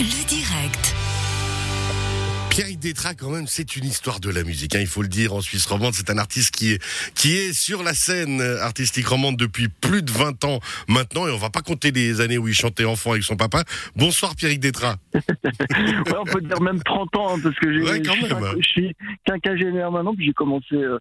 Le direct. Pierre Détra, quand même, c'est une histoire de la musique. Hein, il faut le dire, en Suisse romande, c'est un artiste qui est, qui est sur la scène artistique romande depuis plus de 20 ans maintenant. Et on va pas compter les années où il chantait enfant avec son papa. Bonsoir Pierre Détra. ouais, on peut dire même 30 ans, hein, parce que j'ai, Ouais, quand je, suis, même. je suis quinquagénaire maintenant, puis j'ai commencé euh,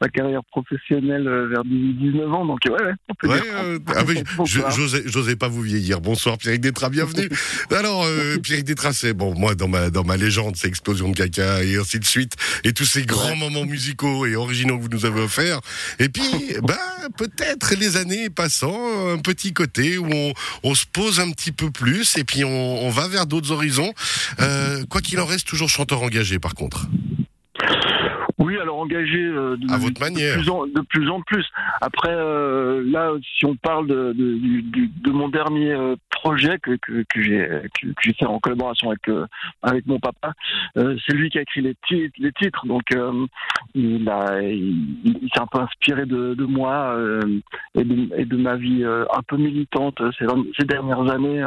ma carrière professionnelle euh, vers 19 ans. Donc, ouais, ouais, on peut Ouais, dire 30 euh, ah j'osais, j'osais pas vous vieillir. Bonsoir Pierre Détra, bienvenue. Alors euh, Pierre Détra, c'est bon, moi dans ma dans ma légende, c'est de caca et ainsi de suite, et tous ces grands moments musicaux et originaux que vous nous avez offerts. Et puis, bah peut-être les années passant, un petit côté où on, on se pose un petit peu plus, et puis on, on va vers d'autres horizons. Euh, quoi qu'il en reste, toujours chanteur engagé, par contre. Oui, alors engagé euh, de, À votre manière. de plus en, de plus en plus. Après, euh, là, si on parle de, de, mon dernier projet que, que, que j'ai que, que j'ai fait en collaboration avec euh, avec mon papa, euh, c'est lui qui a écrit les titres. Les titres donc, euh, il, a, il, il s'est un peu inspiré de, de moi et, de, et de ma vie un peu militante ces, ces dernières années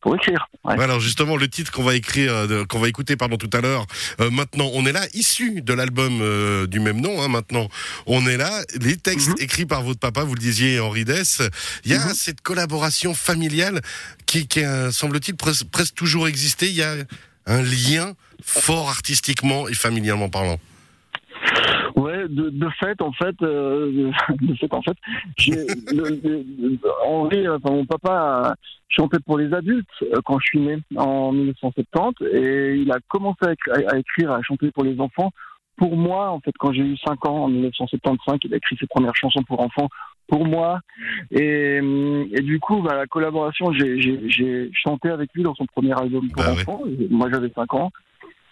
pour écrire. Ouais. Alors justement, le titre qu'on va écrire, qu'on va écouter pardon tout à l'heure, maintenant, on est là, issu de l'album du même nom. Hein, maintenant, on est là. Les textes Mhm. écrits par votre papa, vous le disiez, Henri Dess. Il y a Mhm. cette collaboration familiale qui, semble-t-il, pres- presque toujours existé. Il y a un lien fort artistiquement et familialement parlant. Ouais, de, de fait, en fait, euh, de fait, en fait, Henri, enfin, mon papa a chanté pour les adultes euh, quand je suis né en 1970 et il a commencé à écrire, à chanter pour les enfants. Pour moi, en fait, quand j'ai eu 5 ans en 1975, il a écrit ses premières chansons pour enfants pour moi. Et, hum, et du coup, bah, la collaboration, j'ai, chanté avec lui dans son premier album pour Bah enfants. Moi, j'avais 5 ans.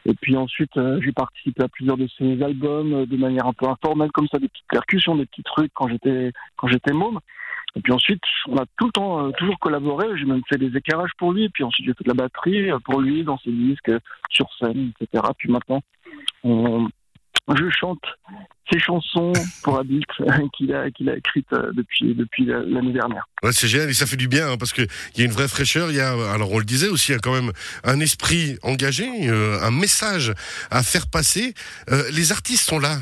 Et puis ensuite, euh, j'ai participé à plusieurs de ses albums euh, de manière un peu informelle, comme ça, des petites percussions, des petits trucs quand j'étais quand j'étais môme. Et puis ensuite, on a tout le temps euh, toujours collaboré. J'ai même fait des éclairages pour lui. Et puis ensuite, j'ai fait de la batterie euh, pour lui dans ses disques, euh, sur scène, etc. Puis maintenant, on- je chante ses chansons pour adultes qu'il a qu'il a écrites euh, depuis depuis la- l'année dernière. C'est génial et ça fait du bien hein, parce que il y a une vraie fraîcheur. Il y a, alors on le disait aussi, il y a quand même un esprit engagé, euh, un message à faire passer. Euh, les artistes sont là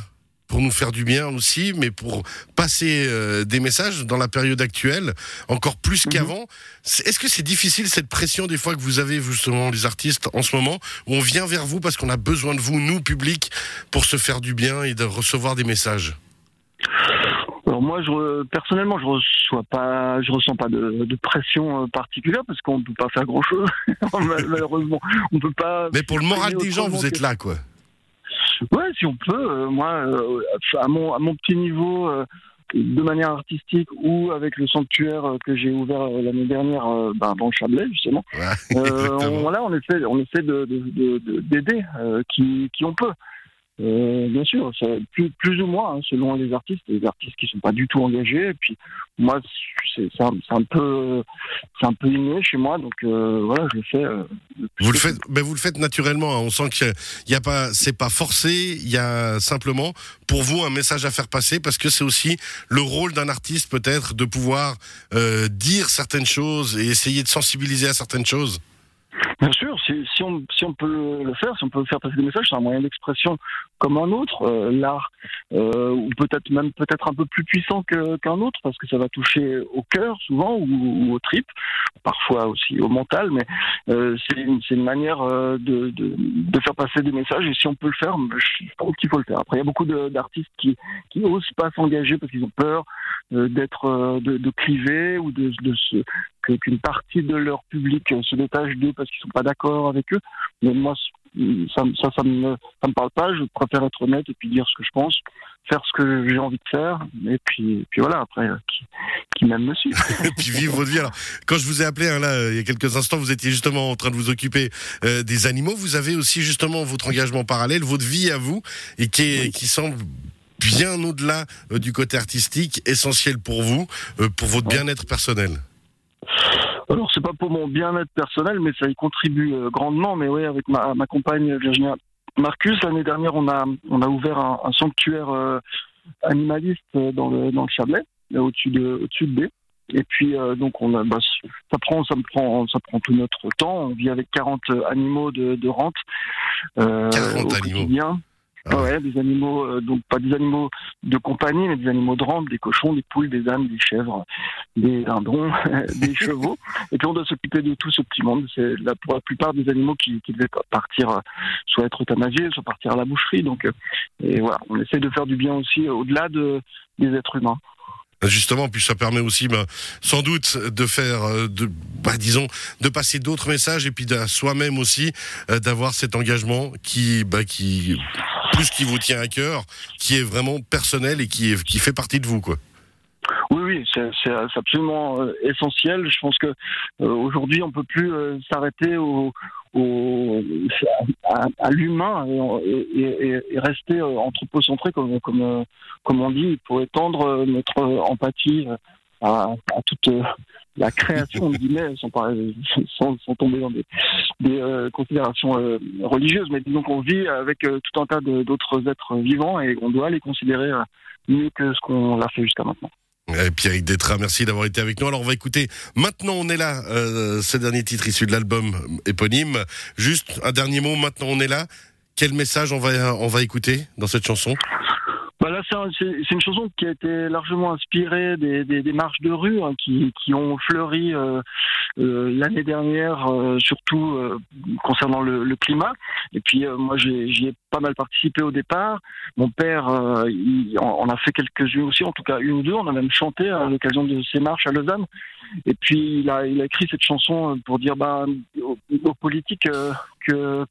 pour nous faire du bien aussi, mais pour passer euh, des messages dans la période actuelle, encore plus Mhm. qu'avant. Est-ce que c'est difficile cette pression des fois que vous avez justement les artistes en ce moment, où on vient vers vous parce qu'on a besoin de vous, nous public, pour se faire du bien et de recevoir des messages? Alors moi, je, personnellement, je reçois pas, je ressens pas de, de pression euh, particulière parce qu'on ne peut pas faire grand chose. Malheureusement, on peut pas. Mais pour le moral des gens, vous êtes là, quoi. Ouais, si on peut. euh, moi, euh, à mon à mon petit niveau. euh, de manière artistique ou avec le sanctuaire que j'ai ouvert l'année dernière ben, dans le Chablais justement. Ouais, Euh, on, voilà, on essaie, on essaie de, de- de- de- d'aider euh, qui, qui on peut. Euh, bien sûr, plus, plus ou moins hein, selon les artistes, les artistes qui sont pas du tout engagés. Et puis moi, c'est, un, peu, c'est un peu inné chez moi, donc euh, voilà, je le fais. euh, Vous le faites, ben vous le faites naturellement. hein. On sent qu'il y y a pas, c'est pas forcé. Il y a simplement pour vous un message à faire passer parce que c'est aussi le rôle d'un artiste peut-être de pouvoir dire certaines choses et essayer de sensibiliser à certaines choses. Bien sûr, si, si, on, si on peut le faire, si on peut faire passer des messages, c'est un moyen d'expression comme un autre. Euh, L'art, euh, ou peut-être même peut-être un peu plus puissant qu'un autre, parce que ça va toucher au cœur souvent ou, ou aux tripes, parfois aussi au mental, mais euh, c'est une, une manière euh, de, de, de faire passer des messages. Et si on peut le faire, je pense qu'il faut le faire. Après, il y a beaucoup d'artistes qui qui osent pas s'engager parce qu'ils ont peur euh, d'être euh, de, de cliver ou de, de se qu'une partie de leur public se détache d'eux parce qu'ils sont pas d'accord avec eux. Mais moi, ça, ça, ça me, ça me parle pas. Je préfère être honnête et puis dire ce que je pense, faire ce que j'ai envie de faire. Et puis, puis voilà. Après, qui, qui m'aime me suit. et puis vivre votre vie. Alors, quand je vous ai appelé hein, là, euh, il y a quelques instants, vous étiez justement en train de vous occuper euh, des animaux. Vous avez aussi justement votre engagement parallèle, votre vie à vous, et qui, est, qui semble bien au-delà euh, du côté artistique, essentiel pour vous, euh, pour votre bien-être personnel. Alors, c'est pas pour mon bien-être personnel, mais ça y contribue euh, grandement. Mais oui, avec ma, ma compagne Virginia Marcus, l'année dernière, on a, on a ouvert un, un sanctuaire euh, animaliste euh, dans le, dans le Chablais, au-dessus de, au-dessus de B. Et puis donc on a, bah, ça prend, ça me prend, ça prend tout notre temps. On vit avec 40 animaux de, de rente. 40 animaux. Ah ouais, des animaux, euh, donc pas des animaux de compagnie, mais des animaux de rente, des cochons, des poules, des ânes, des chèvres, des dindons, des chevaux. Et puis on doit s'occuper de tout ce petit monde. C'est là pour la plupart des animaux qui, qui devaient partir, euh, soit être euthanasiés, soit partir à la boucherie. Donc, euh, et voilà, on essaie de faire du bien aussi au-delà de, des êtres humains. Justement, puis ça permet aussi, ben, sans doute, de faire, de, bah, disons, de passer d'autres messages et puis à soi-même aussi d'avoir cet engagement qui, bah, qui plus qui vous tient à cœur, qui est vraiment personnel et qui, est, qui fait partie de vous, quoi. Oui, oui, c'est absolument euh, essentiel. Je pense que euh, aujourd'hui, on peut plus euh, s'arrêter au, au, à, l'humain et, et, et, rester anthropocentré, comme, comme, comme on dit, pour étendre notre empathie à, à toute la création guillemets sans, sans, sans, tomber dans des, des euh, considérations euh, religieuses, mais disons qu'on vit avec euh, tout un tas d'autres êtres vivants et on doit les considérer mieux que ce qu'on l'a fait jusqu'à maintenant. Pierre Détra, merci d'avoir été avec nous. Alors on va écouter Maintenant on est là, ce dernier titre issu de l'album éponyme. Juste un dernier mot, Maintenant on est là. Quel message on va, on va écouter dans cette chanson? Bah là, c'est une chanson qui a été largement inspirée des, des, des marches de rue hein, qui, qui, ont fleuri euh, euh, l'année dernière, euh, surtout euh, concernant le, le, climat. Et puis moi, j'y ai, pas mal participé au départ. Mon père, il, en, a fait quelques-unes aussi, en tout cas une ou deux. On a même chanté à l'occasion de ces marches à Lausanne. Et puis il a, il a écrit cette chanson pour dire bah, aux, aux politiques que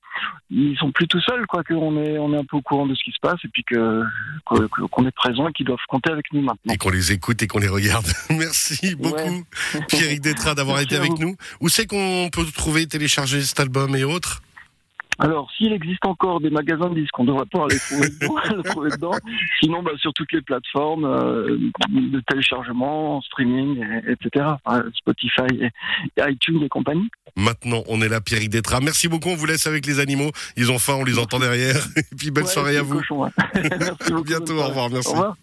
ils sont plus tout seuls, quoi, qu'on est, on est un peu au courant de ce qui se passe et puis que qu'on est présent et qu'ils doivent compter avec nous maintenant. Et qu'on les écoute et qu'on les regarde. Merci beaucoup, Pierrick Détra, d'avoir été avec nous. Où c'est qu'on peut trouver, télécharger cet album et autres? Alors, s'il existe encore des magasins de disques, on devrait pouvoir les trouver dedans. trouver dedans. Sinon, bah, sur toutes les plateformes euh, de téléchargement, streaming, etc. Spotify et, iTunes et compagnie. Maintenant, on est là, Pierre Détra. Merci beaucoup. On vous laisse avec les animaux. Ils ont faim, on les entend derrière. Et puis, belle soirée à vous. Merci beaucoup, bientôt. Au revoir. Merci. Au revoir.